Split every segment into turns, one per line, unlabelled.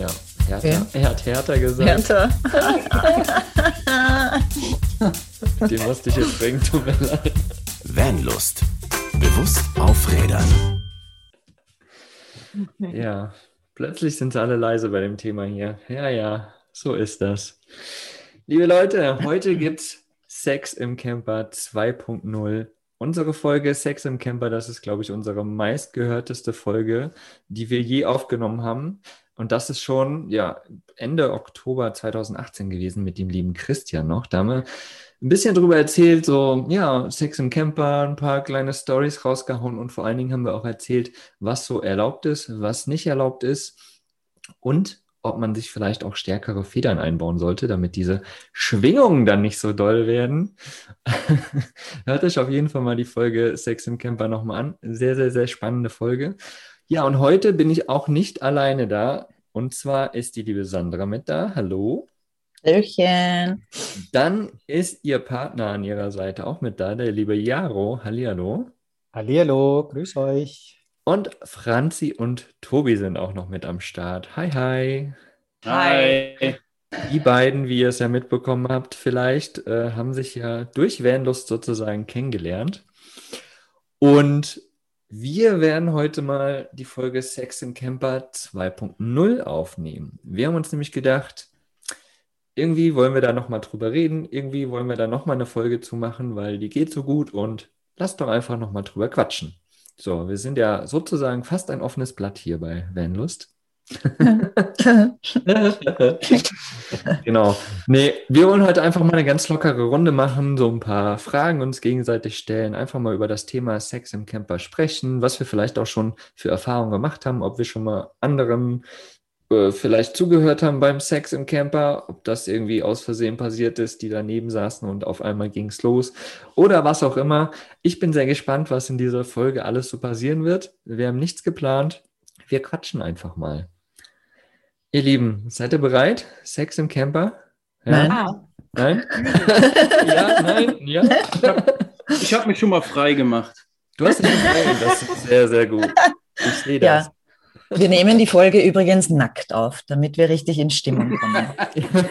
Ja, Hertha. Er hat Hertha gesagt.
Hertha.
Den musste ich jetzt bringen, tut mir leid.
Vanlust. Bewusst aufrädern.
Ja, plötzlich sind sie alle leise bei dem Thema hier. Ja, ja, so ist das. Liebe Leute, heute gibt's Sex im Camper 2.0. Unsere Folge Sex im Camper, das ist, glaube ich, unsere meistgehörteste Folge, die wir je aufgenommen haben. Und das ist schon ja, Ende Oktober 2018 gewesen mit dem lieben Christian noch. Da haben wir ein bisschen drüber erzählt, so, ja, Sex im Camper, ein paar kleine Stories rausgehauen und vor allen Dingen haben wir auch erzählt, was so erlaubt ist, was nicht erlaubt ist und ob man sich vielleicht auch stärkere Federn einbauen sollte, damit diese Schwingungen dann nicht so doll werden. Hört euch auf jeden Fall mal die Folge Sex im Camper nochmal an. Sehr, sehr, sehr spannende Folge. Ja, und heute bin ich auch nicht alleine da. Und zwar ist die liebe Sandra mit da. Hallo.
Hallöchen.
Dann ist ihr Partner an ihrer Seite auch mit da, der liebe Jaro. Hallihallo.
Hallihallo, grüß euch.
Und Franzi und Tobi sind auch noch mit am Start. Hi, hi.
Hi.
Die beiden, wie ihr es ja mitbekommen habt, vielleicht äh, haben sich ja durch Vanlust sozusagen kennengelernt. Und wir werden heute mal die Folge Sex im Camper 2.0 aufnehmen. Wir haben uns nämlich gedacht, irgendwie wollen wir da nochmal drüber reden, irgendwie wollen wir da nochmal eine Folge zu machen, weil die geht so gut und lasst doch einfach nochmal drüber quatschen. So, wir sind ja sozusagen fast ein offenes Blatt hier bei Vanlust. genau. Nee, wir wollen heute einfach mal eine ganz lockere Runde machen, so ein paar Fragen uns gegenseitig stellen, einfach mal über das Thema Sex im Camper sprechen, was wir vielleicht auch schon für Erfahrungen gemacht haben, ob wir schon mal anderen äh, vielleicht zugehört haben beim Sex im Camper, ob das irgendwie aus Versehen passiert ist, die daneben saßen und auf einmal ging es los oder was auch immer. Ich bin sehr gespannt, was in dieser Folge alles so passieren wird. Wir haben nichts geplant. Wir quatschen einfach mal. Ihr Lieben, seid ihr bereit? Sex im Camper?
Ja? Nein.
Nein? ja, nein, ja.
Ich habe hab mich schon mal frei gemacht.
Du hast dich frei, das ist sehr, sehr gut. Ich sehe das. Ja.
Wir nehmen die Folge übrigens nackt auf, damit wir richtig in Stimmung kommen.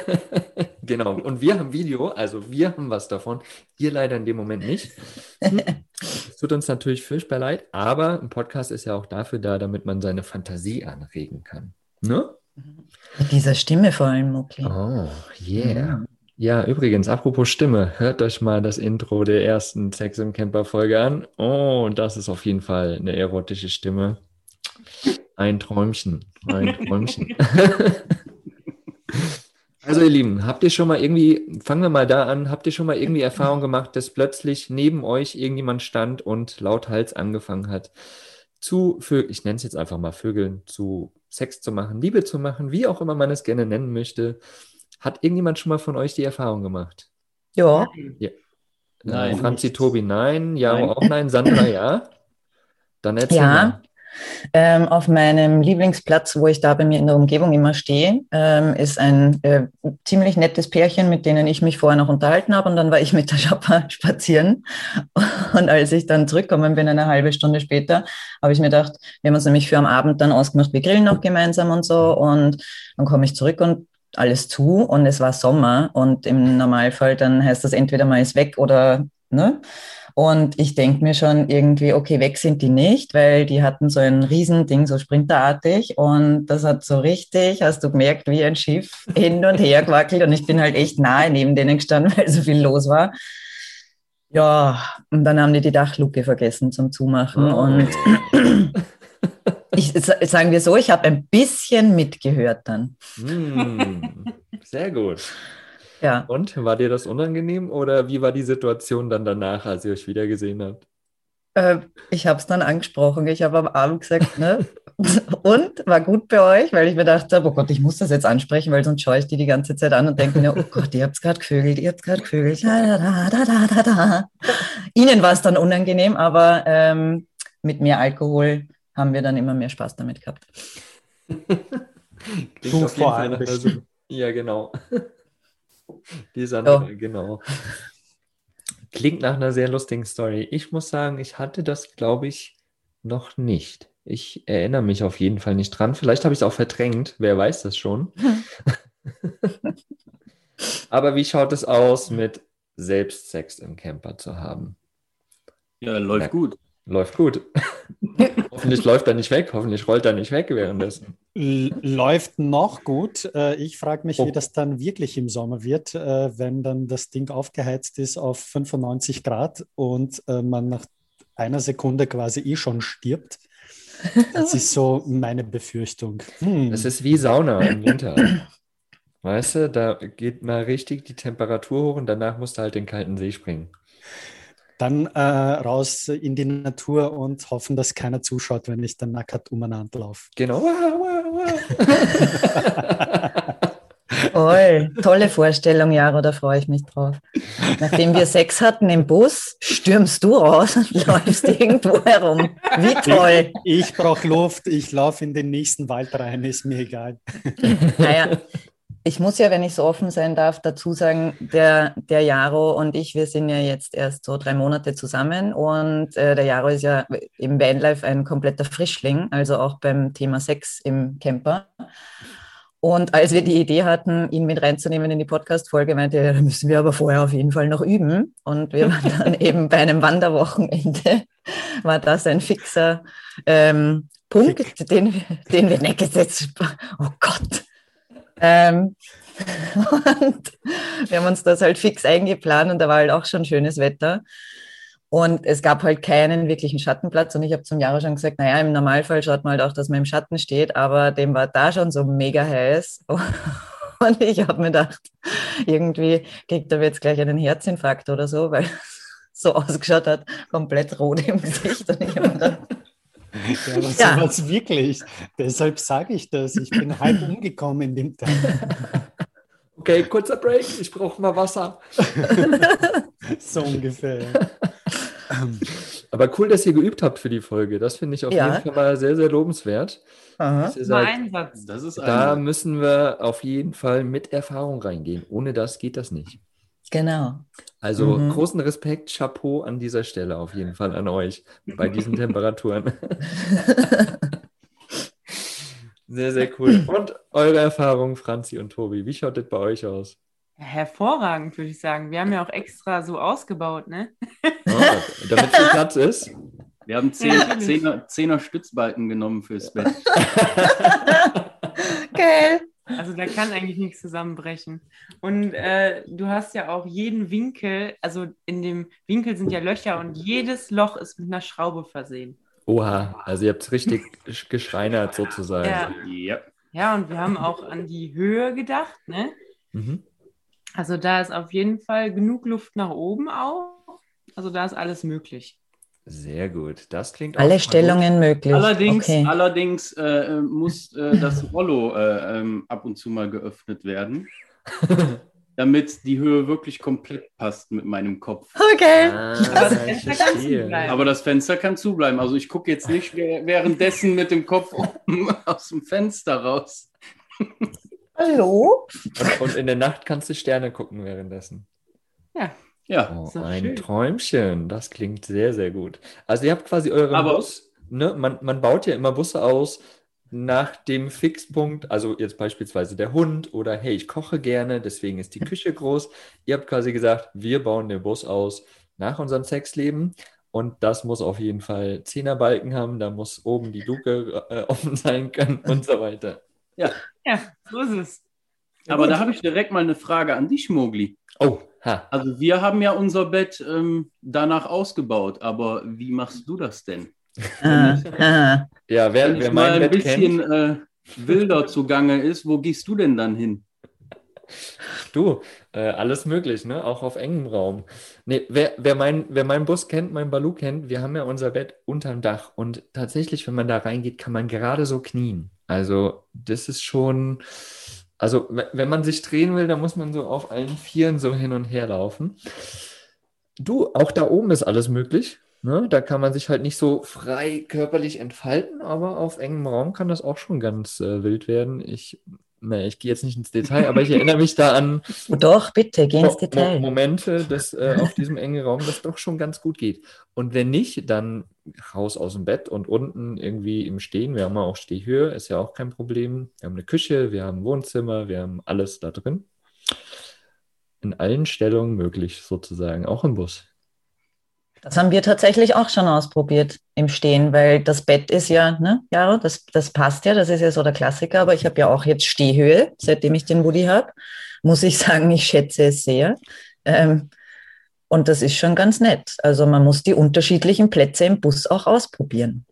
genau. Und wir haben Video, also wir haben was davon. Ihr leider in dem Moment nicht. Es tut uns natürlich furchtbar leid, aber ein Podcast ist ja auch dafür da, damit man seine Fantasie anregen kann. Ne?
Mit dieser Stimme vor allem,
okay. Oh, yeah. Mhm. Ja, übrigens, apropos Stimme, hört euch mal das Intro der ersten Sex im Camper Folge an. Oh, das ist auf jeden Fall eine erotische Stimme. Ein Träumchen, ein Träumchen. also ihr Lieben, habt ihr schon mal irgendwie, fangen wir mal da an, habt ihr schon mal irgendwie Erfahrung gemacht, dass plötzlich neben euch irgendjemand stand und lauthals angefangen hat zu Vögeln, ich nenne es jetzt einfach mal Vögeln, zu Sex zu machen, Liebe zu machen, wie auch immer man es gerne nennen möchte. Hat irgendjemand schon mal von euch die Erfahrung gemacht?
Ja.
ja. Nein. Franzi, Tobi, nein. Jaro nein. auch nein. Sandra, ja. Dann erzähl ja. mal.
Ähm, auf meinem Lieblingsplatz, wo ich da bei mir in der Umgebung immer stehe, ähm, ist ein äh, ziemlich nettes Pärchen, mit denen ich mich vorher noch unterhalten habe. Und dann war ich mit der Schapper spazieren. Und als ich dann zurückgekommen bin, eine halbe Stunde später, habe ich mir gedacht, wir haben uns nämlich für am Abend dann ausgemacht, wir grillen noch gemeinsam und so. Und dann komme ich zurück und alles zu und es war Sommer und im Normalfall dann heißt das entweder mal ist weg oder ne? Und ich denke mir schon irgendwie, okay, weg sind die nicht, weil die hatten so ein Riesending, so sprinterartig. Und das hat so richtig, hast du gemerkt, wie ein Schiff hin und her gewackelt. Und ich bin halt echt nahe neben denen gestanden, weil so viel los war. Ja, und dann haben die die Dachluke vergessen zum Zumachen. Oh. Und ich, sagen wir so, ich habe ein bisschen mitgehört dann.
Mm, sehr gut.
Ja.
Und war dir das unangenehm oder wie war die Situation dann danach, als ihr euch wieder gesehen habt?
Äh, ich habe es dann angesprochen. Ich habe am Abend gesagt, ne? und war gut bei euch, weil ich mir dachte, oh Gott, ich muss das jetzt ansprechen, weil sonst schaue ich die die ganze Zeit an und denke mir, oh Gott, ihr habt es gerade gevögelt, ihr habt es gerade gevögelt. Da, da, da, da, da. Ihnen war es dann unangenehm, aber ähm, mit mehr Alkohol haben wir dann immer mehr Spaß damit gehabt.
du vor allem. Also, ja, genau. Die Sandra, oh. genau. Klingt nach einer sehr lustigen Story. Ich muss sagen, ich hatte das, glaube ich, noch nicht. Ich erinnere mich auf jeden Fall nicht dran. Vielleicht habe ich es auch verdrängt. Wer weiß das schon. Aber wie schaut es aus, mit Selbstsex im Camper zu haben?
Ja, läuft
Ja.
gut.
Läuft gut. Hoffentlich läuft er nicht weg. Hoffentlich rollt er nicht weg währenddessen.
Läuft noch gut. Äh, Ich frage mich,
Oh.
wie das dann wirklich im Sommer wird, äh, wenn dann das Ding aufgeheizt ist auf 95 Grad und äh, man nach einer Sekunde quasi eh schon stirbt. Das ist so meine Befürchtung. Hm.
Es ist wie Sauna im Winter. Weißt du, da geht mal richtig die Temperatur hoch und danach musst du halt in den kalten See springen.
Dann äh, raus in die Natur und hoffen, dass keiner zuschaut, wenn ich dann nackt umeinander laufe.
Genau.
Toll, tolle Vorstellung, Jaro, da freue ich mich drauf. Nachdem wir Sex hatten im Bus, stürmst du raus und läufst irgendwo herum. Wie toll.
Ich brauche Luft, ich laufe in den nächsten Wald rein, ist mir egal.
Naja, ich muss ja, wenn ich so offen sein darf, dazu sagen, der, der Jaro und ich, wir sind ja jetzt erst so drei Monate zusammen und äh, der Jaro ist ja im Vanlife ein kompletter Frischling, also auch beim Thema Sex im Camper. Und als wir die Idee hatten, ihn mit reinzunehmen in die Podcast-Folge, meinte er, da müssen wir aber vorher auf jeden Fall noch üben. Und wir waren dann eben bei einem Wanderwochenende, war das ein fixer ähm, Punkt, den, wir- den wir nicht gesetzt Oh Gott. Ähm, und wir haben uns das halt fix eingeplant und da war halt auch schon schönes Wetter. Und es gab halt keinen wirklichen Schattenplatz. Und ich habe zum Jahre schon gesagt, naja, im Normalfall schaut man halt auch, dass man im Schatten steht, aber dem war da schon so mega heiß. Und ich habe mir gedacht, irgendwie kriegt er jetzt gleich einen Herzinfarkt oder so, weil so ausgeschaut hat, komplett rot im Gesicht. Und ich habe mir gedacht,
Ja, aber
Ja.
sowas wirklich. Deshalb sage ich das. Ich bin halb umgekommen in dem Tag.
Okay, kurzer Break. Ich brauche mal Wasser.
So ungefähr.
Aber cool, dass ihr geübt habt für die Folge. Das finde ich auf
Ja.
jeden Fall mal sehr, sehr lobenswert.
aha.
Sagt,
ein Satz.
Das ist
da müssen wir auf jeden Fall mit Erfahrung reingehen. Ohne das geht das nicht.
Genau.
Also
Mhm.
großen Respekt, Chapeau an dieser Stelle auf jeden Fall an euch bei diesen Temperaturen. Sehr, sehr cool. Und eure Erfahrung, Franzi und Tobi, wie schaut das bei euch aus?
Hervorragend, würde ich sagen. Wir haben ja auch extra so ausgebaut, ne?
Ah, damit viel Platz ist.
Wir haben zehn,
Natürlich.
Zehner, Zehner Stützbalken genommen fürs Bett.
Geil.
Also da kann eigentlich nichts zusammenbrechen. Und äh, du hast ja auch jeden Winkel, also in dem Winkel sind ja Löcher und jedes Loch ist mit einer Schraube versehen.
Oha, also ihr habt es richtig geschreinert sozusagen.
Ja.
Ja.
Ja, und wir haben auch an die Höhe gedacht, ne?
Mhm.
Also da ist auf jeden Fall genug Luft nach oben auch. Also da ist alles möglich.
Sehr gut. Das klingt auch
Alle Stellungen möglich.
Allerdings,
okay.
allerdings äh, muss äh, das Rollo äh, ähm, ab und zu mal geöffnet werden, damit die Höhe wirklich komplett passt mit meinem Kopf.
gut.
Okay.
Ah,
das Fenster kann zubleiben.
Aber das Fenster kann zubleiben. Also ich gucke jetzt nicht wäh- währenddessen mit dem Kopf aus dem Fenster raus.
Hallo?
Und, und in der Nacht kannst du Sterne gucken währenddessen.
Ja,
Ja,
Oh, ein
schön.
Träumchen. Das klingt sehr, sehr gut. Also ihr habt quasi euren
Aber-
Bus. Ne? Man, man baut ja immer Busse aus nach dem Fixpunkt. Also jetzt beispielsweise der Hund oder hey, ich koche gerne, deswegen ist die Küche groß. Ihr habt quasi gesagt, wir bauen den Bus aus nach unserem Sexleben. Und das muss auf jeden Fall Zehnerbalken haben, da muss oben die Luke äh, offen sein können und so weiter.
ja, so ist es.
aber da habe ich direkt mal eine Frage an dich, Mogli.
Oh, ha.
Also wir haben ja unser Bett ähm, danach ausgebaut, aber wie machst du das denn?
Ah, aha.
Ja,
Wenn
wer,
ich
wer
mal
mein
ein
Bett kennt.
bisschen äh, wilder zugange ist, wo gehst du denn dann hin?
Du, äh, alles möglich, ne? Auch auf engem Raum. Nee, wer, wer, mein, wer meinen Bus kennt, meinen Balu kennt, wir haben ja unser Bett unterm Dach und tatsächlich, wenn man da reingeht, kann man gerade so knien. Also, das ist schon, also, we- wenn man sich drehen will, dann muss man so auf allen Vieren so hin und her laufen. Du, auch da oben ist alles möglich. Ne? Da kann man sich halt nicht so frei körperlich entfalten, aber auf engem Raum kann das auch schon ganz äh, wild werden. Ich ne, ich gehe jetzt nicht ins Detail, aber ich erinnere mich da an
Doch, bitte, geh ins Detail.
Mo Momente, dass äh, auf diesem engen Raum das doch schon ganz gut geht. Und wenn nicht, dann raus aus dem Bett und unten irgendwie im Stehen. Wir haben ja auch Stehhöhe, ist ja auch kein Problem. Wir haben eine Küche, wir haben ein Wohnzimmer, wir haben alles da drin. In allen Stellungen möglich, sozusagen, auch im Bus.
Das haben wir tatsächlich auch schon ausprobiert im Stehen, weil das Bett ist ja, ne, Jaro, das, das passt ja, das ist ja so der Klassiker, aber ich habe ja auch jetzt Stehhöhe, seitdem ich den Woody habe. Muss ich sagen, ich schätze es sehr. Ähm, und das ist schon ganz nett. Also man muss die unterschiedlichen Plätze im Bus auch ausprobieren.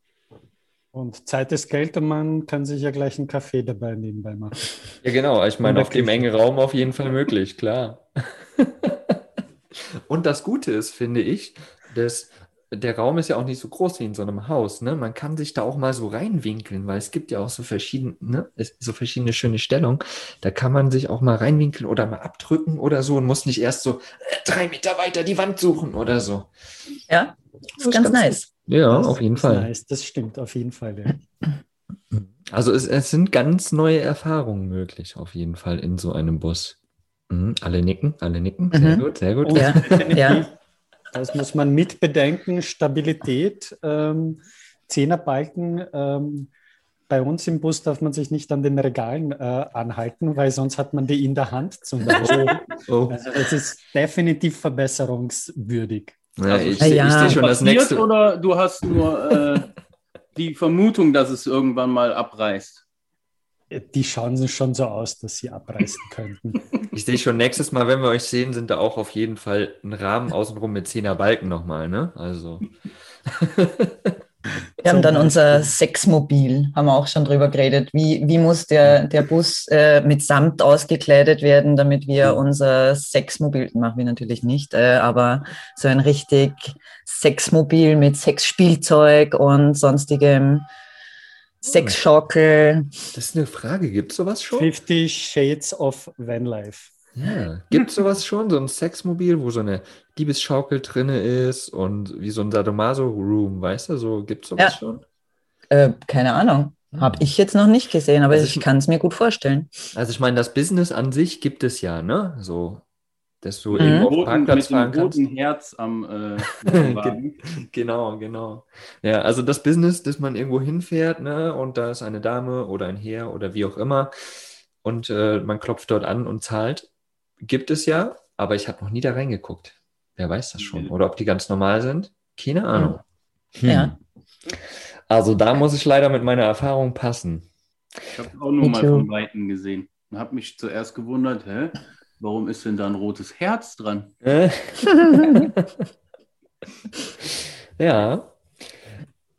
Und Zeit ist Geld und man kann sich ja gleich einen Kaffee dabei nebenbei machen.
Ja, genau. Ich meine, auf dem engen Raum auf jeden Fall möglich, klar. Und das Gute ist, finde ich, dass der Raum ist ja auch nicht so groß wie in so einem Haus. Ne? Man kann sich da auch mal so reinwinkeln, weil es gibt ja auch so verschiedene, ne? so verschiedene schöne Stellungen. Da kann man sich auch mal reinwinkeln oder mal abdrücken oder so und muss nicht erst so äh, drei Meter weiter die Wand suchen oder so.
Ja, das ist ganz nice.
Ja,
Das
auf jeden Fall.
Nice, das stimmt, auf jeden Fall. Ja.
Also es, es sind ganz neue Erfahrungen möglich, auf jeden Fall in so einem Bus. Mhm, alle nicken, alle nicken. Sehr
Mhm.
gut, sehr gut.
Und
Ja, ja.
Das muss man mit bedenken. Stabilität, ähm, Zehnerbalken. Ähm, bei uns im Bus darf man sich nicht an den Regalen äh, anhalten, weil sonst hat man die in der Hand zum Beispiel.
Oh.
Also das ist definitiv verbesserungswürdig.
Ja,
Also,
ich,
ja.
ich sehe schon das
Passiert
nächste.
oder du hast nur äh, die Vermutung, dass es irgendwann mal abreißt?
Die schauen schon so aus, dass sie abreißen könnten.
Ich sehe schon nächstes Mal, wenn wir euch sehen, sind da auch auf jeden Fall ein Rahmen außenrum mit 10er Balken nochmal, ne? Also.
Wir haben dann unser. Sexmobil, haben wir auch schon drüber geredet. Wie, wie muss der, der Bus äh, mit Samt ausgekleidet werden, damit wir unser Sexmobil, machen wir natürlich nicht, äh, aber so ein richtig Sexmobil mit Sexspielzeug und sonstigem Sexschaukel.
Das ist eine Frage. Gibt es sowas schon?
50 Shades of Vanlife.
Ja. Gibt es sowas schon? So ein Sexmobil, wo so eine Diebesschaukel drin ist und wie so ein Sadomaso-Room, weißt du? So gibt es sowas
Ja.
schon?
Äh, keine Ahnung. Habe ich jetzt noch nicht gesehen, aber
Also
ich
ich-
kann es mir gut vorstellen.
Also ich meine, das Business an sich gibt es ja, ne? So, dass du
Mhm.
irgendwo auf Parkplatz fahren kannst.
roten Herz am äh.
Genau, genau. Ja, also das Business, dass man irgendwo hinfährt, ne, und da ist eine Dame oder ein Herr oder wie auch immer und äh, man klopft dort an und zahlt, gibt es ja, aber ich habe noch nie da reingeguckt. Wer weiß das schon? Oder ob die ganz normal sind? Keine Ahnung. Hm.
Ja.
Also da muss ich leider mit meiner Erfahrung passen.
Ich habe auch nur mal von Weitem gesehen und habe mich zuerst gewundert, hä? Warum ist denn da ein rotes Herz dran?
Ja.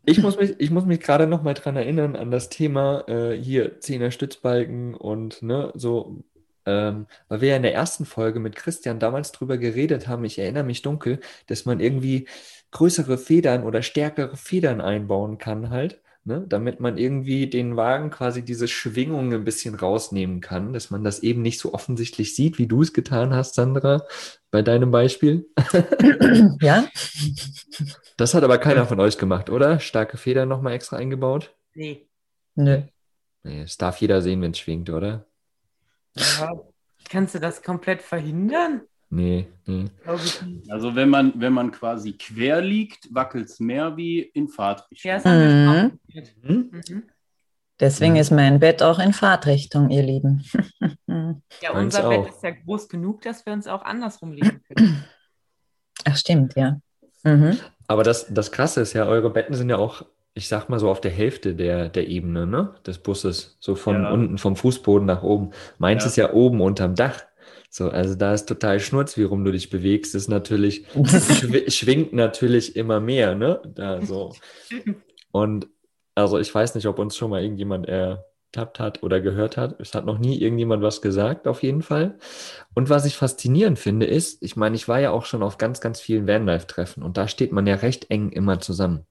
Ich muss mich, ich muss mich gerade noch mal dran erinnern an das Thema äh, hier Zehner Stützbalken und ne, so, ähm, weil wir ja in der ersten Folge mit Christian damals drüber geredet haben, ich erinnere mich dunkel, dass man irgendwie größere Federn oder stärkere Federn einbauen kann halt, ne, damit man irgendwie den Wagen quasi diese Schwingung ein bisschen rausnehmen kann, dass man das eben nicht so offensichtlich sieht, wie du es getan hast, Sandra, bei deinem Beispiel.
ja,
Das hat aber keiner von euch gemacht, oder? Starke Federn nochmal extra eingebaut?
Nee.
nö.
Nee, das darf jeder sehen, wenn es schwingt, oder?
Ja. Kannst du das komplett verhindern?
Nee, nee.
Also wenn man, wenn man quasi quer liegt, wackelt es mehr wie in Fahrtrichtung.
Ja,
Mhm.
ausprobiert.
Hm?
Mhm.
Deswegen
Mhm.
ist mein Bett auch in Fahrtrichtung, ihr Lieben.
Ja,
Meins
unser
auch.
Bett ist ja groß genug, dass wir uns auch andersrum legen können.
Ach, stimmt, ja. Mhm.
Aber das, das Krasse ist ja, eure Betten sind ja auch, ich sag mal so auf der Hälfte der, der Ebene, ne? Des Busses. So von
Ja.
unten, vom Fußboden nach oben. Meins
Ja.
ist ja oben unterm Dach. So, also da ist total Schnurz, wie rum du dich bewegst. Das ist natürlich, schw schwingt natürlich immer mehr, ne? Da so. Und also ich weiß nicht, ob uns schon mal irgendjemand ertappt hat oder gehört hat. Es hat noch nie irgendjemand was gesagt, auf jeden Fall. Und was ich faszinierend finde, ist, ich meine, ich war ja auch schon auf ganz, ganz vielen Vanlife-Treffen und da steht man ja recht eng immer zusammen.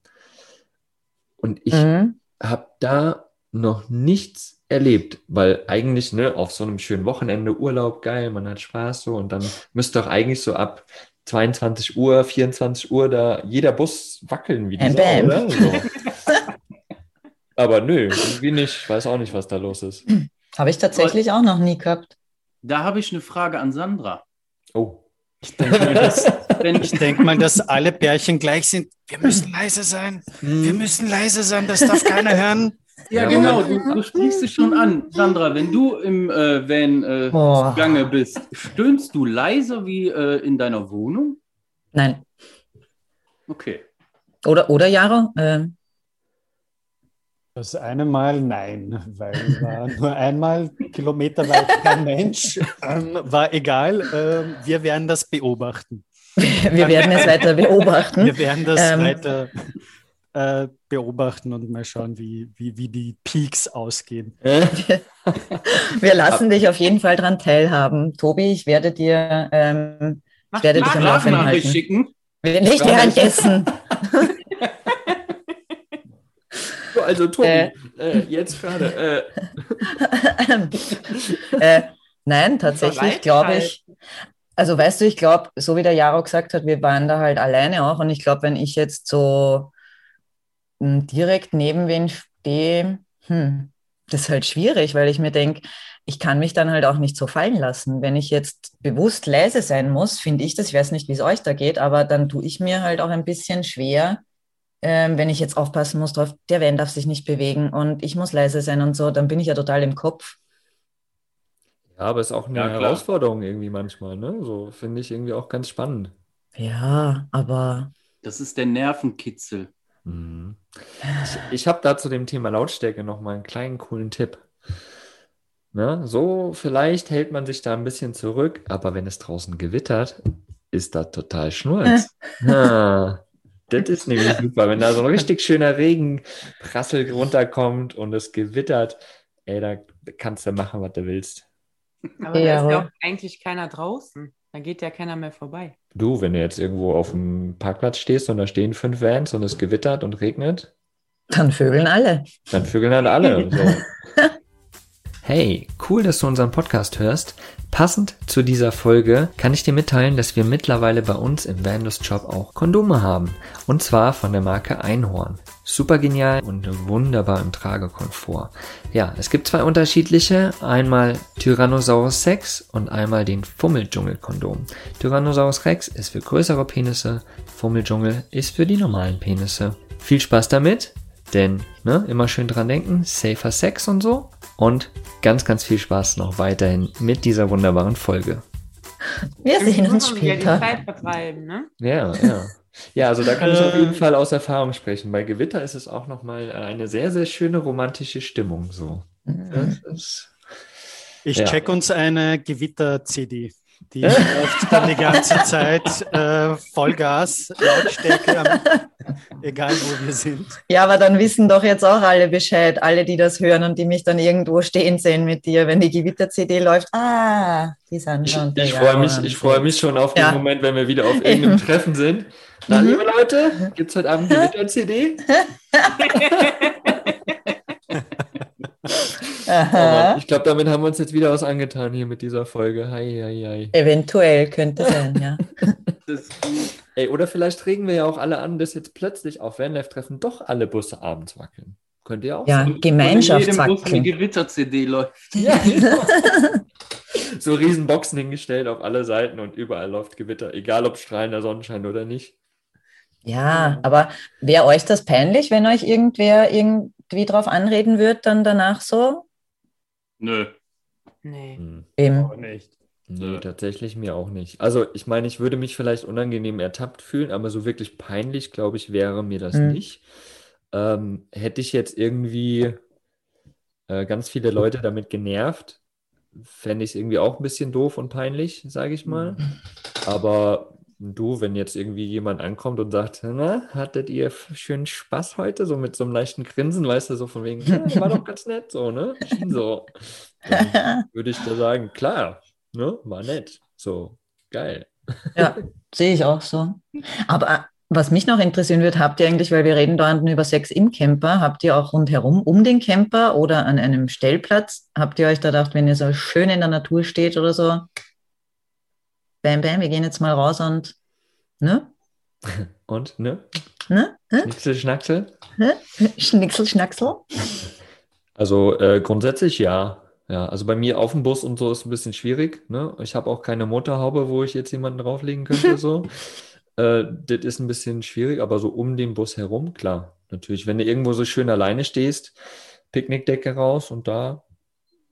Und ich
Mhm.
habe da noch nichts erlebt, weil eigentlich ne, auf so einem schönen Wochenende Urlaub, geil, man hat Spaß so und dann müsste doch eigentlich so ab 22 Uhr, 24 Uhr da jeder Bus wackeln wie die
Bam,
Sau, oder? So. Aber nö, irgendwie nicht. Ich weiß auch nicht, was da los ist.
Habe ich tatsächlich auch noch nie gehabt.
Da habe ich eine Frage an Sandra.
Oh.
Ich denke mal, dass, ich mal, dass alle Pärchen gleich sind. Wir müssen leise sein. Wir müssen leise sein. Das darf keiner hören.
Ja, genau, du, du sprichst es schon an. Sandra, wenn du im äh, Van äh,
Boah.
zugange bist, stöhnst du leise wie äh, in deiner Wohnung?
Nein.
Okay.
Oder, oder Jaro? Ähm,
Das eine Mal nein, weil war nur einmal kilometerweit kein Mensch. Ähm, war egal. Ähm, wir werden das beobachten.
wir werden es weiter beobachten.
Wir werden das
Ähm.
weiter äh, beobachten und mal schauen, wie, wie, wie die Peaks ausgehen.
Wir lassen dich auf jeden Fall daran teilhaben. Tobi, ich werde dir, ähm,
Mach
werde dich am Laufen halten.
schicken.
nicht währenddessen.
So, Also, Tobi,
Äh.
äh, jetzt gerade. Äh,
äh, nein, tatsächlich glaube ich. Also weißt du, ich glaube, so wie der Jaro gesagt hat, wir waren da halt alleine auch. Und ich glaube, wenn ich jetzt so direkt neben wen stehe, hm, das ist halt schwierig, weil ich mir denke, ich kann mich dann halt auch nicht so fallen lassen. Wenn ich jetzt bewusst leise sein muss, finde ich das, ich weiß nicht, wie es euch da geht, aber dann tue ich mir halt auch ein bisschen schwer, ähm, wenn ich jetzt aufpassen muss drauf, der Van darf sich nicht bewegen und ich muss leise sein und so, dann bin ich ja total im Kopf.
ja, aber ist auch eine
Ja.
Herausforderung irgendwie manchmal, ne? So finde ich irgendwie auch ganz spannend.
Ja, aber
Das ist der Nervenkitzel.
Mhm. Ich, ich habe da zu dem Thema Lautstärke noch mal einen kleinen coolen Tipp. Ne? So, vielleicht hält man sich da ein bisschen zurück, aber wenn es draußen gewittert, ist das total schnurz. Ja, das ist nämlich super, wenn da so ein richtig schöner Regenprassel runterkommt und es gewittert, ey, da kannst du machen, was du willst.
Aber
Ja,
da ist ja auch eigentlich keiner draußen. Da geht ja keiner mehr vorbei.
Du, wenn du jetzt irgendwo auf dem Parkplatz stehst und da stehen fünf Vans und es gewittert und regnet,
dann vögeln alle.
Dann vögeln halt alle. So. Hey, cool, dass du unseren Podcast hörst. Passend zu dieser Folge kann ich dir mitteilen, dass wir mittlerweile bei uns im Vanlust Shop auch Kondome haben. Und zwar von der Marke Einhorn. Super genial und wunderbar im Tragekomfort. Ja, es gibt zwei unterschiedliche. Einmal Tyrannosaurus Rex und einmal den Fummeldschungel-Kondom. Tyrannosaurus Rex ist für größere Penisse, Fummeldschungel ist für die normalen Penisse. Viel Spaß damit, denn ne, immer schön dran denken, safer Sex und so. Und ganz, ganz viel Spaß noch weiterhin mit dieser wunderbaren Folge.
Wir sehen uns später.
Zeit vertreiben, ne?
Ja, ja. Ja, also da kann ich auf
Äh.
jeden Fall aus Erfahrung sprechen. Bei Gewitter ist es auch nochmal eine sehr, sehr schöne romantische Stimmung so. Das ist,
Ich
Ja.
check uns eine Gewitter-CD. Die läuft dann die ganze Zeit äh, Vollgas, Lautstärke, am, egal wo wir sind.
Ja, aber dann wissen doch jetzt auch alle Bescheid, alle, die das hören und die mich dann irgendwo stehen sehen mit dir, wenn die Gewitter-CD läuft. Ah, die sind
ich
schon.
ich freue mich, ich freue mich schon auf den
Ja.
Moment, wenn wir wieder auf irgendeinem
Eben.
Treffen sind. Na,
Mhm.
liebe Leute, gibt es heute Abend Gewitter-CD?
Aha.
Aber ich glaube, damit haben wir uns jetzt wieder was angetan hier mit dieser Folge. Hei, hei, hei.
Eventuell könnte sein, ja.
Das ist gut.
Ey, oder vielleicht regen wir ja auch alle an, dass jetzt plötzlich auf Vanlife-Treffen doch alle Busse abends wackeln. Könnt ihr auch
Ja,
jedem Bus
Gemeinschaftswackeln.
eine Gewitter-CD läuft.
Ja, genau. so riesen Boxen hingestellt auf alle Seiten und überall läuft Gewitter, egal ob strahlender Sonnenschein oder nicht.
Ja, aber wäre euch das peinlich, wenn euch irgendwer irgendwie drauf anreden würde, dann danach so?
Nö.
Nee.
Hm.
Eben.
nicht.
Nee,
Ja.
tatsächlich mir auch nicht. Also, ich meine, ich würde mich vielleicht unangenehm ertappt fühlen, aber so wirklich peinlich, glaube ich, wäre mir das
Mhm.
nicht. Ähm, hätte ich jetzt irgendwie äh, ganz viele Leute damit genervt, fände ich es irgendwie auch ein bisschen doof und peinlich, sage ich mal. Aber du, wenn jetzt irgendwie jemand ankommt und sagt, na, hattet ihr schönen Spaß heute? So mit so einem leichten Grinsen, weißt du, so von wegen, ja, war doch ganz nett, so, ne? So. Würde ich da sagen, klar, ne? War nett. So, geil.
Ja, sehe ich auch so. Aber was mich noch interessieren wird, habt ihr eigentlich, weil wir reden dauernd über Sex im Camper, habt ihr auch rundherum um den Camper oder an einem Stellplatz, habt ihr euch da gedacht, wenn ihr so schön in der Natur steht oder so, bam, bam, wir gehen jetzt mal raus und, ne?
Und, ne?
Ne? Ne?
Schnicksel, Schnacksel?
Schnicksel, Schnacksel?
Also äh, grundsätzlich ja. Ja, also bei mir auf dem Bus und so ist ein bisschen schwierig. Ne? Ich habe auch keine Motorhaube, wo ich jetzt jemanden drauflegen könnte. So. äh, das ist ein bisschen schwierig, aber so um den Bus herum, klar. Natürlich, wenn du irgendwo so schön alleine stehst, Picknickdecke raus und da.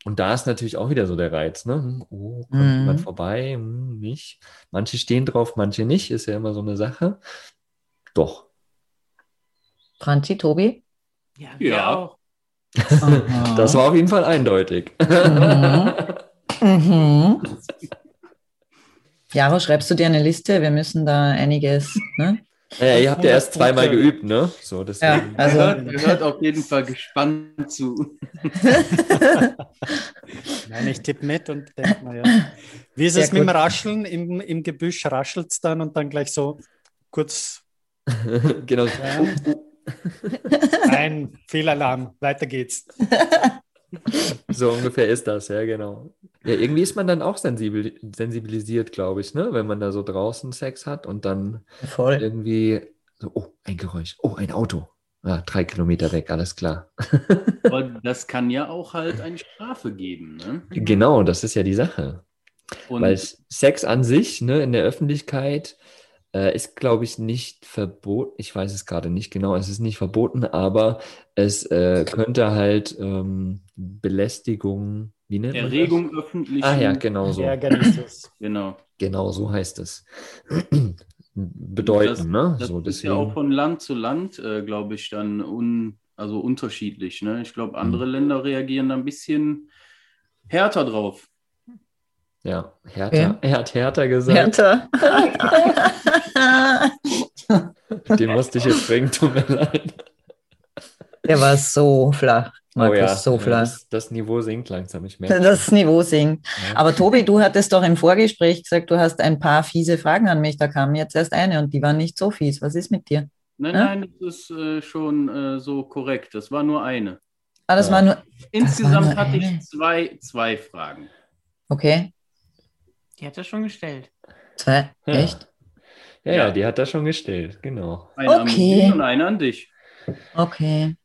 Und da ist natürlich auch wieder so der Reiz, ne? Hm, Oh, kommt
Mhm.
jemand vorbei? Hm, nicht. Manche stehen drauf, manche nicht, ist ja immer so eine Sache. Doch.
Franzi, Tobi?
Ja, wir
Ja.
auch.
Das war auf jeden Fall eindeutig.
Mhm. Mhm. Jaro, schreibst du dir eine Liste? Wir müssen da einiges. Ne?
Naja, ihr habt ja erst
100
zweimal geübt, ne? So, deswegen.
Ja, also-
Er hört, hört auf jeden Fall gespannt zu.
Nein, ich tippe mit und denke mal, ja. Wie ist
Sehr
es mit dem
gut.
Rascheln? Im, im Gebüsch raschelt es dann und dann gleich so kurz.
genau.
Ja. Nein, Fehlalarm, weiter geht's.
So ungefähr ist das, ja, genau. Ja, irgendwie ist man dann auch sensibel, sensibilisiert, glaube ich, ne? Wenn man da so draußen Sex hat und dann
Voll.
irgendwie so, oh, ein Geräusch, oh, ein Auto. Ja, drei Kilometer weg, alles klar.
Aber das kann ja auch halt eine Strafe geben. Ne?
Genau, das ist ja die Sache.
Und
Weil Sex an sich, ne, in der Öffentlichkeit, äh, ist, glaube ich, nicht verboten. Ich weiß es gerade nicht genau, es ist nicht verboten, aber es äh, könnte halt ähm, Belästigung, wie nennt man das?
Erregung öffentlichen.
Ah ja, genau so.
Genau.
Genau so heißt es. Bedeuten, ne?
Das
so,
ist ja auch von Land zu Land, äh, glaube ich, dann un, also unterschiedlich. Ne? Ich glaube, andere
Mhm.
Länder reagieren da ein bisschen härter drauf.
Ja, härter. Er hat härter gesagt.
Härter.
Den musste ich jetzt bringen, tut mir leid.
Der war so flach. Markus, so
Oh ja,
flach.
das, das Niveau sinkt langsam, ich merke.
Das Niveau sinkt.
Ja.
Aber Tobi, du hattest doch im Vorgespräch gesagt, du hast ein paar fiese Fragen an mich. Da kam jetzt erst eine und die war nicht so fies. Was ist mit dir?
Nein,
Ja?
nein, das ist äh, schon äh, so korrekt. Das war nur eine.
Ah, das
Ja.
war nur.
Insgesamt
nur
hatte
eine.
ich zwei, zwei Fragen.
Okay.
Die hat er schon gestellt.
Zwei.
Ja.
Echt?
ja, ja, die hat das schon gestellt, genau.
Eine an
Okay.
mich und eine an dich.
Okay.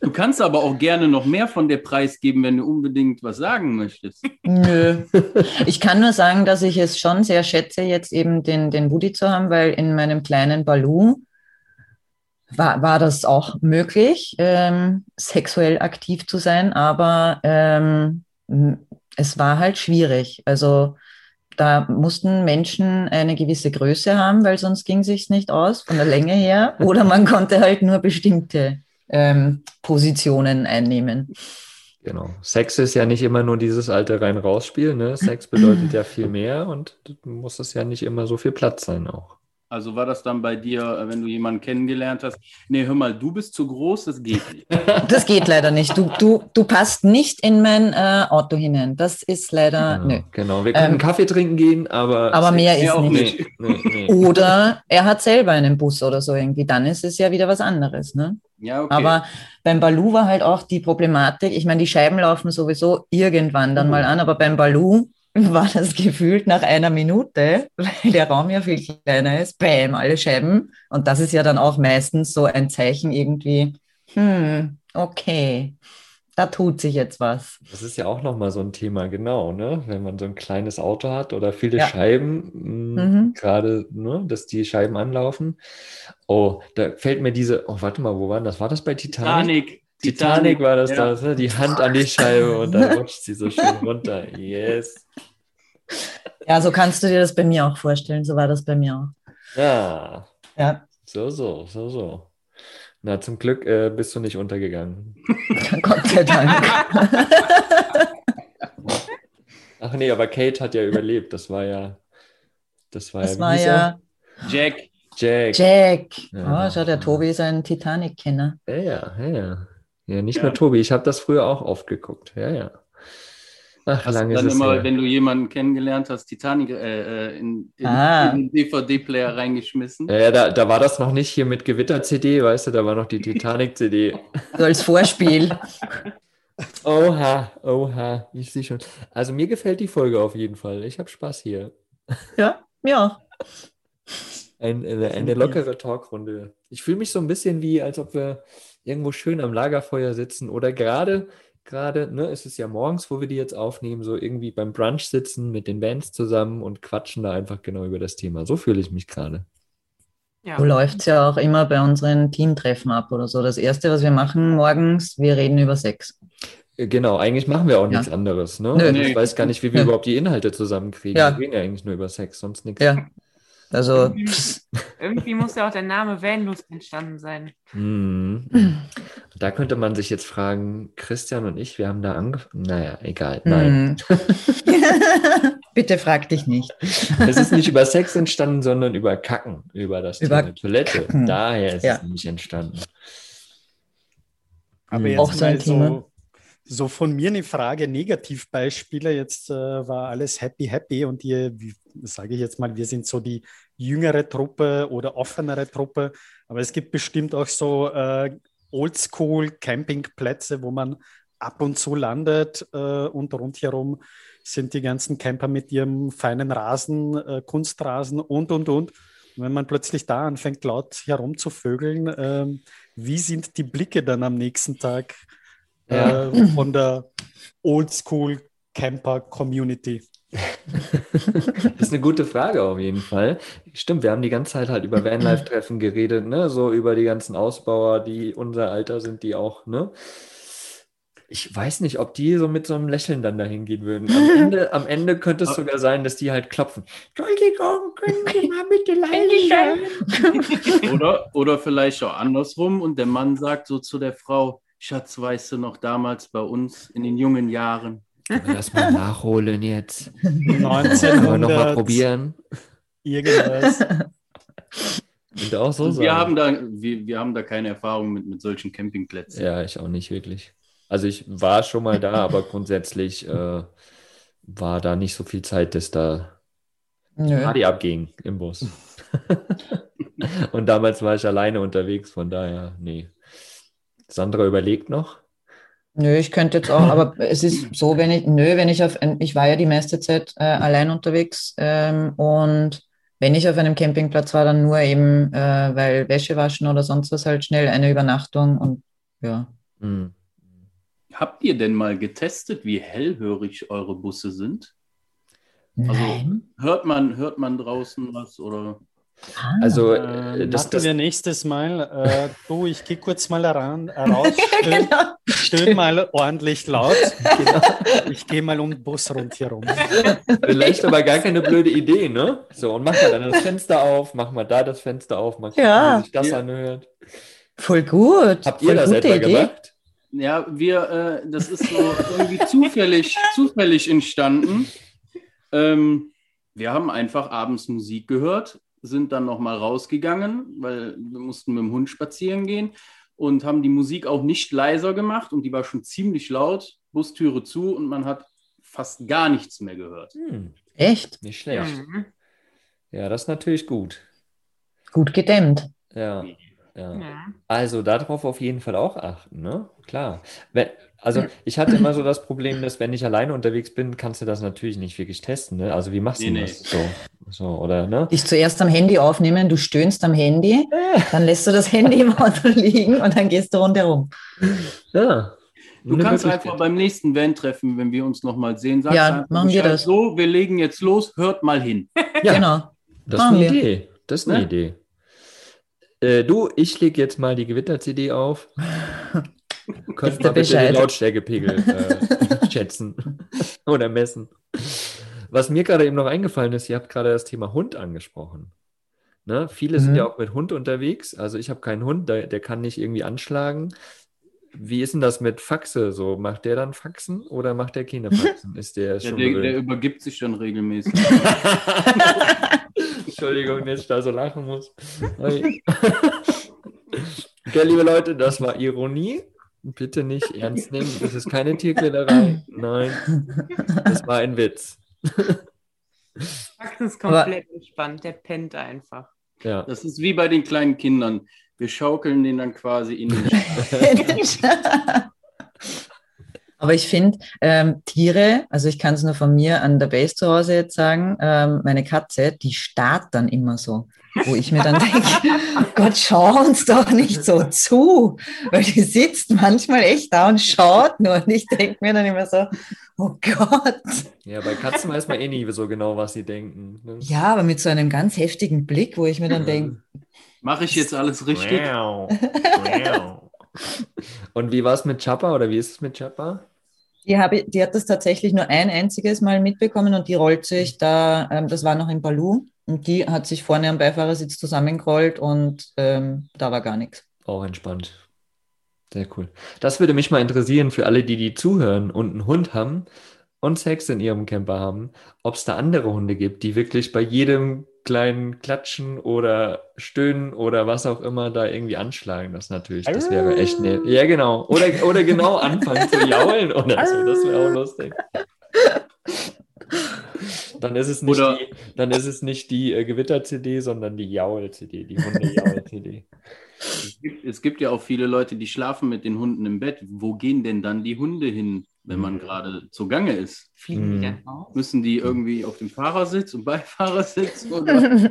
Du kannst aber auch gerne noch mehr von der Preis geben, wenn du unbedingt was sagen möchtest.
Nö. Ich kann nur sagen, dass ich es schon sehr schätze, jetzt eben den, den Woody zu haben, weil in meinem kleinen Balu war, war das auch möglich, ähm, sexuell aktiv zu sein, aber ähm, es war halt schwierig. Also da mussten Menschen eine gewisse Größe haben, weil sonst ging sich's nicht aus von der Länge her, oder man konnte halt nur bestimmte ähm, Positionen einnehmen.
Genau. Sex ist ja nicht immer nur dieses alte rein-raus-Spiel, ne? Sex bedeutet ja viel mehr und muss es ja nicht immer so viel Platz sein auch.
Also war das dann bei dir, äh, wenn du jemanden kennengelernt hast, nee, hör mal, du bist zu groß, das geht nicht.
Das geht leider nicht. Du, du, du passt nicht in mein äh, Auto hinein. Das ist leider,
Genau,
nö.
genau. Wir können
Ähm,
Kaffee trinken gehen, aber.
Aber mehr ist
auch
nicht.
nicht.
Nee, nee, nee.
Oder er hat selber einen Bus oder so irgendwie. Dann ist es ja wieder was anderes. Ne?
Ja, okay.
Aber beim Balu war halt auch die Problematik. Ich meine, die Scheiben laufen sowieso irgendwann dann mal an, aber beim Balu war das gefühlt nach einer Minute, weil der Raum ja viel kleiner ist, bam, alle Scheiben. Und das ist ja dann auch meistens so ein Zeichen irgendwie, hm, okay, da tut sich jetzt was.
Das ist ja auch nochmal so ein Thema, genau, ne? Wenn man so ein kleines Auto hat oder viele
Ja.
Scheiben, mh,
Mhm.
gerade, ne, dass die Scheiben anlaufen. Oh, da fällt mir diese, oh, warte mal, wo war das? War das bei Titanic?
Titanic.
Titanic war das
ja.
da, ne? Die Hand an die Scheibe und dann rutscht sie so schön runter. Yes.
Ja, so kannst du dir das bei mir auch vorstellen. So war das bei mir auch.
Ja,
Ja,
so, so, so, so. Na, zum Glück äh, bist du nicht untergegangen.
Gott sei Dank.
Ach nee, aber Kate hat ja überlebt. Das war ja, das war
Das
ja,
war ja
Jack.
Jack.
Jack.
Ja.
Oh, schau, der Tobi ist ein Titanic-Kenner.
Ja, ja, ja, ja. Nicht
Ja.
nur Tobi, ich habe das früher auch oft geguckt. Ja, ja. Ach,
Hast du
lange ist
dann
es
immer,
her.
wenn du jemanden kennengelernt hast, Titanic äh, äh, in, in,
Ah.
in den DVD-Player reingeschmissen?
Ja, ja, da, da war das noch nicht hier mit Gewitter-CD, weißt du, da war noch die Titanic-CD.
So als Vorspiel.
Oha, oha, ich sehe schon. Also mir gefällt die Folge auf jeden Fall. Ich habe Spaß hier.
Ja, ja.
Ein, eine, eine lockere Talkrunde. Ich fühle mich so ein bisschen wie, als ob wir irgendwo schön am Lagerfeuer sitzen oder gerade gerade, ne, es ist ja morgens, wo wir die jetzt aufnehmen, so irgendwie beim Brunch sitzen mit den Bands zusammen und quatschen da einfach genau über das Thema. So fühle ich mich gerade.
Ja.
So läuft es ja auch immer bei unseren Teamtreffen ab oder so. Das Erste, was wir machen morgens, wir reden über Sex.
Äh, Genau, eigentlich machen wir auch
Ja.
nichts anderes. Ne?
Nö.
Und ich
Nee.
weiß gar nicht, wie wir
Nö.
überhaupt die Inhalte zusammenkriegen.
Ja.
Wir reden ja eigentlich nur über Sex, sonst nichts.
Ja. Also,
Irgendwie, irgendwie muss ja auch der Name Vanlust entstanden sein.
Hm. Da könnte man sich jetzt fragen, Christian und ich, wir haben da angefangen. Naja, egal. Nein.
hm. Bitte frag dich nicht.
Es ist nicht über Sex entstanden, sondern über Kacken, über das
Über
Thema Toilette.
Kacken.
Daher ist
Ja.
es nämlich entstanden.
Aber jetzt
Auch so ein
mal
Thema.
So, von mir eine Frage, Negativbeispiele. Jetzt äh, war alles happy, happy und ihr, sage ich jetzt mal, wir sind so die jüngere Truppe oder offenere Truppe. Aber es gibt bestimmt auch so äh, Oldschool-Campingplätze, wo man ab und zu landet äh, und rundherum sind die ganzen Camper mit ihrem feinen Rasen, äh, Kunstrasen und, und, und. Und wenn man plötzlich da anfängt, laut herumzuvögeln, ähm, wie sind die Blicke dann am nächsten Tag
Ja.
äh, von der Oldschool Camper Community?
Das ist eine gute Frage auf jeden Fall. Stimmt, wir haben die ganze Zeit halt über Vanlife-Treffen geredet, ne? So über die ganzen Ausbauer, die unser Alter sind, die auch, ne? Ich weiß nicht, ob die so mit so einem Lächeln dann dahin gehen würden. Am Ende, am Ende könnte es sogar sein, dass die halt klopfen. Entschuldigung, können Sie mal bitte leise sein?
Oder, oder vielleicht auch andersrum und der Mann sagt so zu der Frau, Schatz, weißt du noch damals bei uns in den jungen Jahren?
Lass mal nachholen jetzt.
1900
Wollen wir nochmal probieren?
Irgendwas.
Und auch so
wir, haben da, wir, wir haben da keine Erfahrung mit, mit solchen Campingplätzen.
Ja, ich auch nicht wirklich. Also ich war schon mal da, aber grundsätzlich äh, war da nicht so viel Zeit, dass da
Nö.
Party abging im Bus. Und damals war ich alleine unterwegs, von daher, nee. Sandra überlegt noch.
Nö, ich könnte jetzt auch, aber es ist so, wenn ich, nö, wenn ich auf, ich war ja die meiste Zeit äh, allein unterwegs ähm, und wenn ich auf einem Campingplatz war, dann nur eben, äh, weil Wäsche waschen oder sonst was halt schnell eine Übernachtung und ja.
Hm.
Habt ihr denn mal getestet, wie hellhörig eure Busse sind? Also-
Nein.
Hört man, hört man draußen was oder?
Ah.
Also,
Äh,
äh, das,
machen
das,
wir nächstes Mal. Äh, du, ich gehe kurz mal ran, äh, raus, stöhn,
genau.
stöhn mal ordentlich laut.
genau,
Ich gehe mal um den Bus rundherum.
vielleicht aber gar keine blöde Idee, ne? So, und mach mal dann das Fenster auf, mach mal da das Fenster auf, mal gucken,
Ja.
wie sich das
Ja.
anhört.
Voll gut.
Habt ihr
Voll
das etwa
Idee.
gemacht?
Ja, wir, äh, das ist so irgendwie zufällig, zufällig entstanden. Ähm, wir haben einfach abends Musik gehört, sind dann nochmal rausgegangen, weil wir mussten mit dem Hund spazieren gehen und haben die Musik auch nicht leiser gemacht und die war schon ziemlich laut, Bustüre zu und man hat fast gar nichts mehr gehört.
Hm,
Echt?
nicht schlecht.
Mhm.
Ja, das ist natürlich gut.
Gut gedämmt.
Ja, ja.
Ja.
Also darauf auf jeden Fall auch achten, ne? Klar. Wenn, also ich hatte immer so das Problem, dass wenn ich alleine unterwegs bin, kannst du das natürlich nicht wirklich testen, ne? Also wie machst du
Nee,
das so? So, oder, ne?
Dich zuerst am Handy aufnehmen, du stöhnst am Handy, dann lässt du das Handy im Auto liegen und dann gehst du rundherum.
Ja.
Du kannst einfach beim nächsten Van-Treffen, wenn wir uns nochmal sehen, sagst
Ja,
einfach
machen wir das.
So, wir legen jetzt los, hört mal hin.
Ja,
Genau.
das ist
machen
eine
wir.
Idee. Das ist eine
Ne?
Idee. Äh, du, ich lege jetzt mal die Gewitter-CD auf. Könnt
Wisst
mal bitte den? Lautstärkepegel äh, schätzen oder messen. Was mir gerade eben noch eingefallen ist, ihr habt gerade das Thema Hund angesprochen. Ne? Viele sind
Mhm.
ja auch mit Hund unterwegs. Also ich habe keinen Hund, der, der kann nicht irgendwie anschlagen. Wie ist denn das mit Faxe? So, macht der dann Faxen oder macht der keine Faxen? Ist der
Ja,
schon
der, der übergibt sich dann regelmäßig.
Entschuldigung, dass ich da so lachen muss. Okay, liebe Leute, das war Ironie. Bitte nicht ernst nehmen. Das ist keine Tierquälerei. Nein, das war ein Witz.
Max ist komplett entspannt, der pennt einfach.
Ja.
Das ist wie bei den kleinen Kindern. Wir schaukeln den dann quasi in den Sch-
Aber ich finde, ähm, Tiere, also ich kann es nur von mir an der Base zu Hause jetzt sagen, ähm, meine Katze, die starrt dann immer so. Wo ich mir dann denke, Gott, schau uns doch nicht so zu. Weil die sitzt manchmal echt da und schaut nur. Und ich denke mir dann immer so, oh Gott.
Ja, bei Katzen weiß man eh nie so genau, was sie denken. ne?
Ja, aber mit so einem ganz heftigen Blick, wo ich mir dann denke,
Mache ich jetzt alles richtig?
Und wie war es mit Chappa oder wie ist es mit Chappa?
Die, habe, die hat das tatsächlich nur ein einziges Mal mitbekommen und die rollt sich da, ähm, das war noch in Balu, und die hat sich vorne am Beifahrersitz zusammengerollt und ähm, da war gar nichts.
Auch entspannt. Sehr cool. Das würde mich mal interessieren für alle, die die zuhören und einen Hund haben und Sex in ihrem Camper haben, ob es da andere Hunde gibt, die wirklich bei jedem kleinen Klatschen oder Stöhnen oder was auch immer da irgendwie anschlagen. Das natürlich, das wäre echt nett. Ja, genau. Oder, oder genau anfangen zu jaulen oder so. Das wäre auch lustig. Dann ist es nicht
Oder-
die, dann ist es nicht die äh, Gewitter-CD, sondern die Jaul-CD, die Hunde-Jaul-CD.
Es es gibt ja auch viele Leute, die schlafen mit den Hunden im Bett. Wo gehen denn dann die Hunde hin, wenn man gerade zugange ist?
Fliegen die
Hm.
dann raus?
Müssen die irgendwie auf dem Fahrersitz und Beifahrersitz? Oder?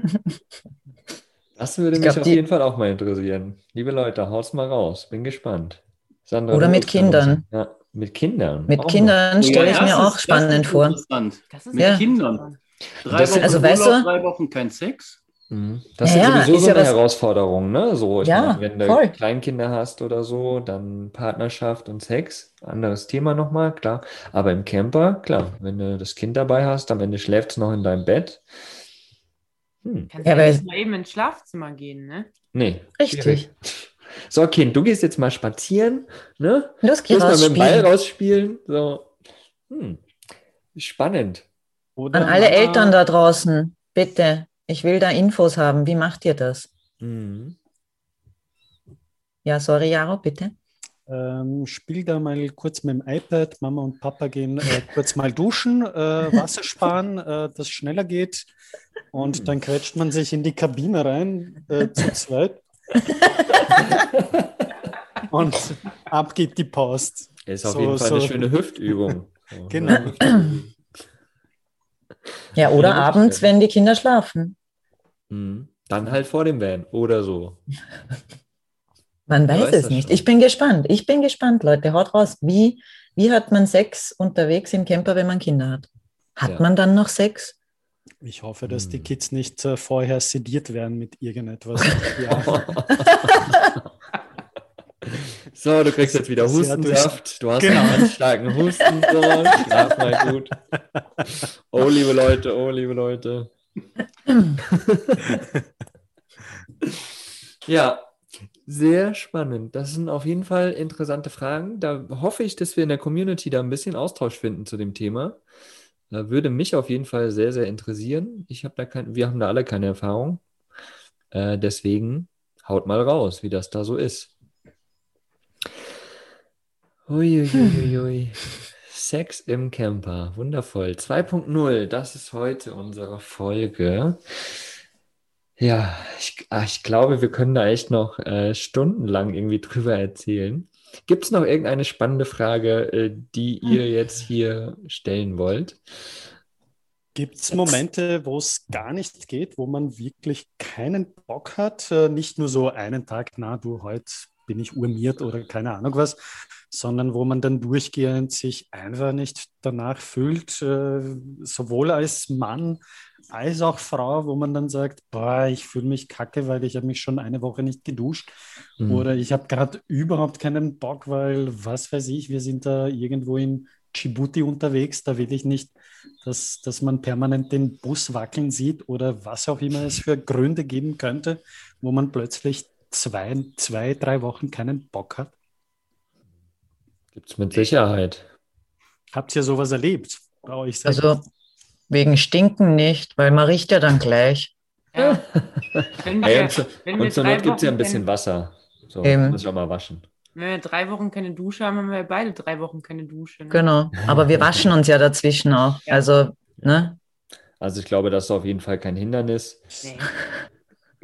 Das würde
Ich
mich
glaub,
auf jeden Fall auch mal interessieren. Liebe Leute, haut's mal raus. Bin gespannt. Sandra,
Oder mit Kindern.
Ja, mit Kindern.
Mit
Auch
Kindern
Oh
stelle
ja,
ich mir
ist-
auch
das
spannend
ist
vor.
Interessant.
Das ist
Mit
ja
Kindern. Drei
Das-
Wochen
also
Urlaub,
weißt du-
drei Wochen kein Sex?
Mhm. Das
Ja,
ist sowieso
ist
so
ja
eine Herausforderung, ne? So, ich
Ja,
meine, wenn du
voll.
Kleinkinder hast oder so, dann Partnerschaft und Sex. Anderes Thema nochmal, klar. Aber im Camper, klar, wenn du das Kind dabei hast, am Ende schläft es noch in deinem Bett. Hm,
Kannst
Ja,
ja,
weil-
nicht mal eben ins Schlafzimmer gehen, ne?
nee.
Richtig.
schwierig. So, Kind, du gehst jetzt mal spazieren, ne?
Los, geh
Muss mal mit dem Ball
spielen.
rausspielen. So. Hm. Spannend.
Oder
An alle Eltern da draußen, bitte, ich will da Infos haben. Wie macht ihr das?
Mhm.
Ja, sorry, Jaro, bitte.
Ähm, spiel da mal kurz mit dem iPad. Mama und Papa gehen äh, kurz mal duschen, äh, Wasser sparen, äh, dass schneller geht. Und dann quetscht man sich in die Kabine rein, äh, zu zweit. und ab geht die Post.
Ist auf
So-
jeden Fall eine
so-
schöne Hüftübung.
Genau.
Ja, oder
Ja,
abends, wenn die Kinder schlafen.
Mhm. Dann halt vor dem Van oder so.
Man weiß
weiß
es nicht.
schon.
Ich bin gespannt. Ich bin gespannt, Leute. Haut raus. Wie, wie hat man Sex unterwegs im Camper, wenn man Kinder hat? Hat
Ja.
man dann noch Sex?
Ich hoffe, dass die
Hm.
Kids nicht äh, vorher sediert werden mit irgendetwas. Ja.
So, du kriegst jetzt wieder Hustensaft. Du hast
Genau.
einen starken Husten. So. Schlaf mal gut. Oh, liebe Leute, oh, liebe Leute. ja, sehr spannend. Das sind auf jeden Fall interessante Fragen. Da hoffe ich, dass wir in der Community da ein bisschen Austausch finden zu dem Thema. Da würde mich auf jeden Fall sehr, sehr interessieren. Ich habe da kein, wir haben da alle keine Erfahrung. Äh, deswegen haut mal raus, wie das da so ist. Uiuiuiui. Sex im Camper, wundervoll. 2.0, das ist heute unsere Folge. Ja, ich, ah, ich glaube, wir können da echt noch äh, stundenlang irgendwie drüber erzählen. Gibt es noch irgendeine spannende Frage, äh, die ihr jetzt hier stellen wollt?
Gibt es Momente, wo es gar nicht geht, wo man wirklich keinen Bock hat? Äh, nicht nur so einen Tag, na du, heute bin ich urmiert oder keine Ahnung was, sondern wo man dann durchgehend sich einfach nicht danach fühlt, äh, sowohl als Mann als auch Frau, wo man dann sagt, boah, ich fühle mich kacke, weil ich habe mich schon eine Woche nicht geduscht
Hm.
oder ich habe gerade überhaupt keinen Bock, weil was weiß ich, wir sind da irgendwo in Djibouti unterwegs, da will ich nicht, dass, dass man permanent den Bus wackeln sieht oder was auch immer es für Gründe geben könnte, wo man plötzlich zwei, zwei drei Wochen keinen Bock hat.
Gibt es mit Sicherheit.
Habt ihr sowas erlebt bei euch selbst?
Also wegen Stinken nicht, weil man riecht ja dann gleich.
Ja. Wenn wir,
Hey, und,
wenn
und zur Not gibt es ja ein bisschen Wasser. So,
Eben.
muss ich auch mal waschen.
Wenn wir drei Wochen keine Dusche haben, haben wir beide drei Wochen keine Dusche. Ne?
Genau. Aber wir waschen uns ja dazwischen auch.
Ja.
Also, ne?
Also ich glaube, das ist auf jeden Fall kein Hindernis.
Nee.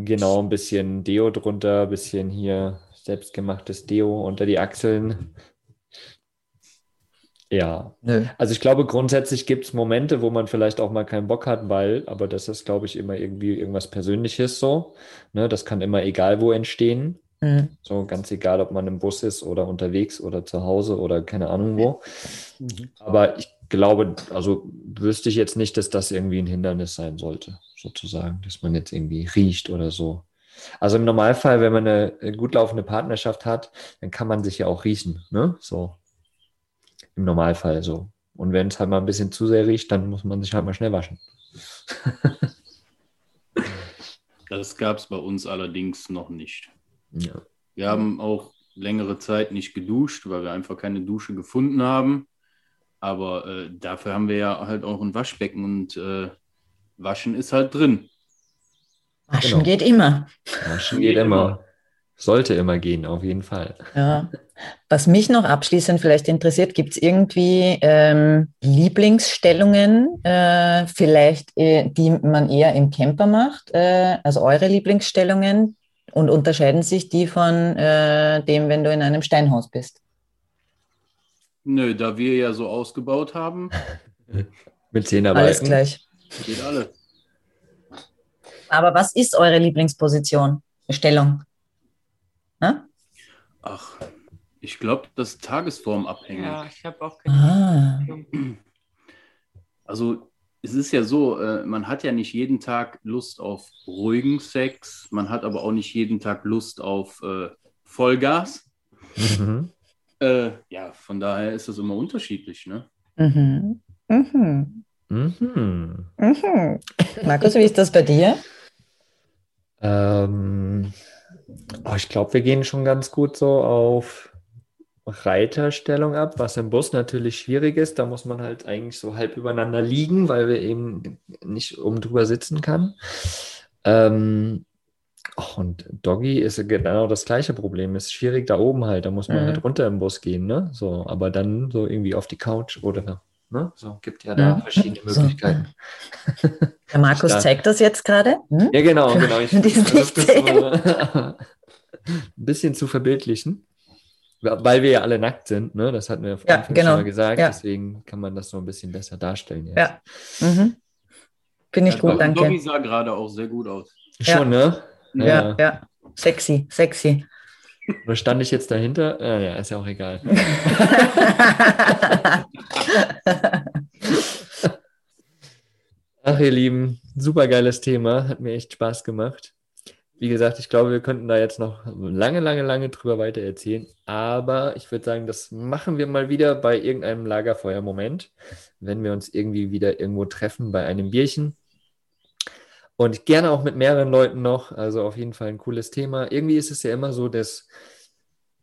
Genau, ein bisschen Deo drunter, ein bisschen hier selbstgemachtes Deo unter die Achseln. Ja,
Nö.
also ich glaube, grundsätzlich gibt es Momente, wo man vielleicht auch mal keinen Bock hat, weil, aber das ist, glaube ich, immer irgendwie irgendwas Persönliches so. Ne? Das kann immer egal wo entstehen.
Mhm.
So ganz egal, ob man im Bus ist oder unterwegs oder zu Hause oder keine Ahnung wo.
Mhm.
Aber ich glaube, also wüsste ich jetzt nicht, dass das irgendwie ein Hindernis sein sollte, sozusagen, dass man jetzt irgendwie riecht oder so. Also im Normalfall, wenn man eine äh, gut laufende Partnerschaft hat, dann kann man sich ja auch riechen, ne? So. Im Normalfall so. Und wenn es halt mal ein bisschen zu sehr riecht, dann muss man sich halt mal schnell waschen.
Das gab es bei uns allerdings noch nicht.
Ja.
Wir haben auch längere Zeit nicht geduscht, weil wir einfach keine Dusche gefunden haben. Aber äh, dafür haben wir ja halt auch ein Waschbecken und äh, Waschen ist halt drin.
Waschen
Genau.
geht immer.
Waschen geht immer. Sollte immer gehen, auf jeden Fall.
Ja. Was mich noch abschließend vielleicht interessiert, gibt es irgendwie ähm, Lieblingsstellungen, äh, vielleicht, äh, die man eher im Camper macht, äh, also eure Lieblingsstellungen und unterscheiden sich die von äh, dem, wenn du in einem Steinhaus bist?
Nö, da wir ja so ausgebaut haben,
Mit Zehnerbalken.
Alles gleich.
Geht alles.
Aber was ist eure Lieblingsposition, Stellung? Na?
Ach, ich glaube, das ist tagesformabhängig.
Ja, ich habe auch keine
Ah,
Also es ist ja so, äh, man hat ja nicht jeden Tag Lust auf ruhigen Sex, man hat aber auch nicht jeden Tag Lust auf äh, Vollgas.
Mhm.
Äh, ja, von daher ist das immer unterschiedlich, ne?
mhm. Mhm.
Mhm.
Mhm. Markus, wie ist das bei dir?
Ähm, oh, ich glaube, wir gehen schon ganz gut so auf Reiterstellung ab, was im Bus natürlich schwierig ist. Da muss man halt eigentlich so halb übereinander liegen, weil wir eben nicht oben drüber sitzen kann. Ähm, ach, und Doggy ist genau das gleiche Problem. Ist schwierig da oben halt. Da muss man
Mhm.
halt runter im Bus gehen, ne? So, aber dann so irgendwie auf die Couch oder ne? So gibt ja da
Mhm.
verschiedene
So.
Möglichkeiten.
Der Markus
Ja.
zeigt das jetzt gerade. Hm?
Ja, genau, genau. Ich versuche das ein bisschen zu verbildlichen, weil wir ja alle nackt sind, ne? Das hatten wir
Ja,
Anfang
genau.
schon mal gesagt,
Ja.
deswegen kann man das so ein bisschen besser darstellen jetzt.
Ja. Mhm. Finde ich
Ja,
gut, danke.
sah gerade auch sehr gut aus.
Schon, ne?
Ja, ja. Sexy, sexy.
Oder stand ich jetzt dahinter? Ah, ja, ist ja auch egal. Ach, ihr Lieben, super geiles Thema, hat mir echt Spaß gemacht. Wie gesagt, ich glaube, wir könnten da jetzt noch lange, lange, lange drüber weiter erzählen. Aber ich würde sagen, das machen wir mal wieder bei irgendeinem Lagerfeuer-Moment, wenn wir uns irgendwie wieder irgendwo treffen bei einem Bierchen. Und gerne auch mit mehreren Leuten noch. Also auf jeden Fall ein cooles Thema. Irgendwie ist es ja immer so, dass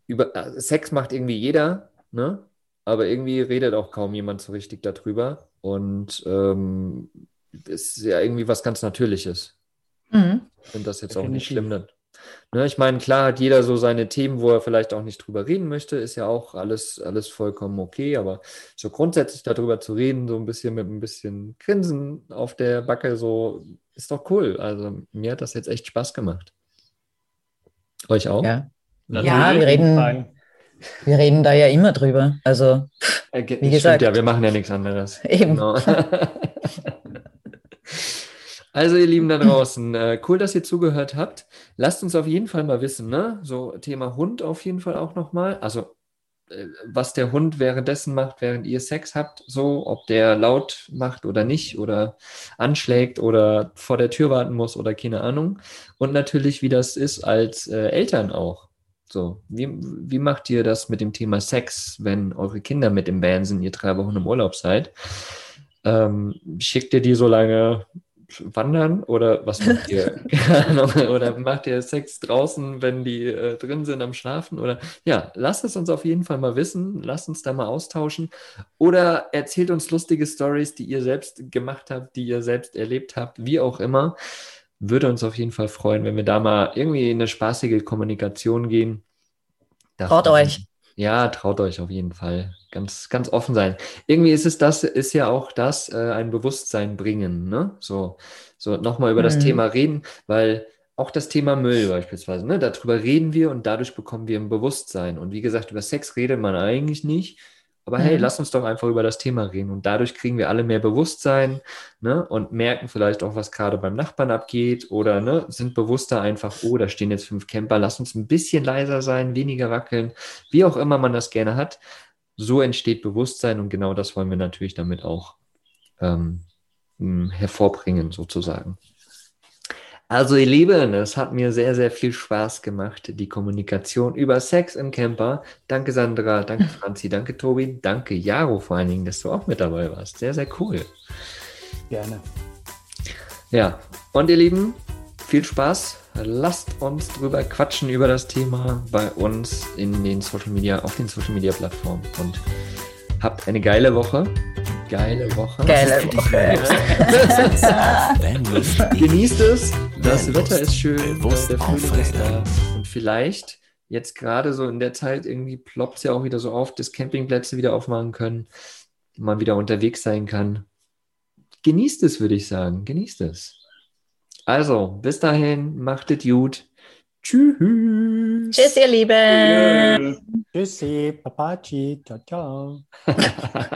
über äh, Sex macht irgendwie jeder, ne? Aber irgendwie redet auch kaum jemand so richtig darüber. Und ähm, ist ja irgendwie was ganz Natürliches.
Mhm.
Ich finde das jetzt auch nicht schlimm. Dann. Ne, ich meine, klar hat jeder so seine Themen, wo er vielleicht auch nicht drüber reden möchte, ist ja auch alles, alles vollkommen okay, aber so grundsätzlich darüber zu reden, so ein bisschen mit ein bisschen Grinsen auf der Backe, so ist doch cool. Also mir hat das jetzt echt Spaß gemacht. Euch auch?
Ja. Ja, wir reden, wir reden da ja immer drüber. Also
Äh,
Wie
stimmt
gesagt.
ja, wir machen ja nichts anderes.
Eben.
Genau. Also, ihr Lieben da draußen, äh, cool, dass ihr zugehört habt. Lasst uns auf jeden Fall mal wissen, ne? So Thema Hund auf jeden Fall auch nochmal. Also, was der Hund währenddessen macht, während ihr Sex habt, so, ob der laut macht oder nicht oder anschlägt oder vor der Tür warten muss oder keine Ahnung. Und natürlich, wie das ist als äh, Eltern auch. So, wie, wie macht ihr das mit dem Thema Sex, wenn eure Kinder mit im Van sind, ihr drei Wochen im Urlaub seid? Ähm, schickt ihr die so lange wandern oder was macht ihr? Oder macht ihr Sex draußen, wenn die äh, drin sind am Schlafen? Oder ja, lasst es uns auf jeden Fall mal wissen. Lasst uns da mal austauschen. Oder erzählt uns lustige Stories, die ihr selbst gemacht habt, die ihr selbst erlebt habt, wie auch immer. Würde uns auf jeden Fall freuen, wenn wir da mal irgendwie in eine spaßige Kommunikation gehen.
Traut euch.
Ja, traut euch auf jeden Fall. Ganz, ganz offen sein. Irgendwie ist es das, ist ja auch das, äh, ein Bewusstsein bringen, ne? So, so nochmal über das
Mhm.
Thema reden, weil auch das Thema Müll beispielsweise, ne? Darüber reden wir und dadurch bekommen wir ein Bewusstsein. Und wie gesagt, über Sex redet man eigentlich nicht. Aber hey,
Mhm.
lass uns doch einfach über das Thema reden. Und dadurch kriegen wir alle mehr Bewusstsein ne? und merken vielleicht auch, was gerade beim Nachbarn abgeht oder ne? sind bewusster einfach, oh, da stehen jetzt fünf Camper, lass uns ein bisschen leiser sein, weniger wackeln, wie auch immer man das gerne hat. So entsteht Bewusstsein und genau das wollen wir natürlich damit auch ähm, hervorbringen, sozusagen. Also ihr Lieben, es hat mir sehr, sehr viel Spaß gemacht, die Kommunikation über Sex im Camper. Danke Sandra, danke Franzi, danke Tobi, danke Jaro vor allen Dingen, dass du auch mit dabei warst. Sehr, sehr cool.
Gerne.
Ja, und ihr Lieben, viel Spaß. Lasst uns drüber quatschen über das Thema bei uns in den Social Media, auf den Social Media Plattformen und habt eine geile Woche. Geile Woche.
Geile Woche.
Genießt es. Das. Wetter ist schön. Der Frühling ist da. Und vielleicht jetzt gerade so in der Zeit irgendwie ploppt es ja auch wieder so auf, dass Campingplätze wieder aufmachen können, man wieder unterwegs sein kann. Genießt es, würde ich sagen. Genießt es. Also, bis dahin, macht es gut. Tschüss.
Tschüss, ihr Lieben.
Tschüssi, Papaci, ciao, ciao.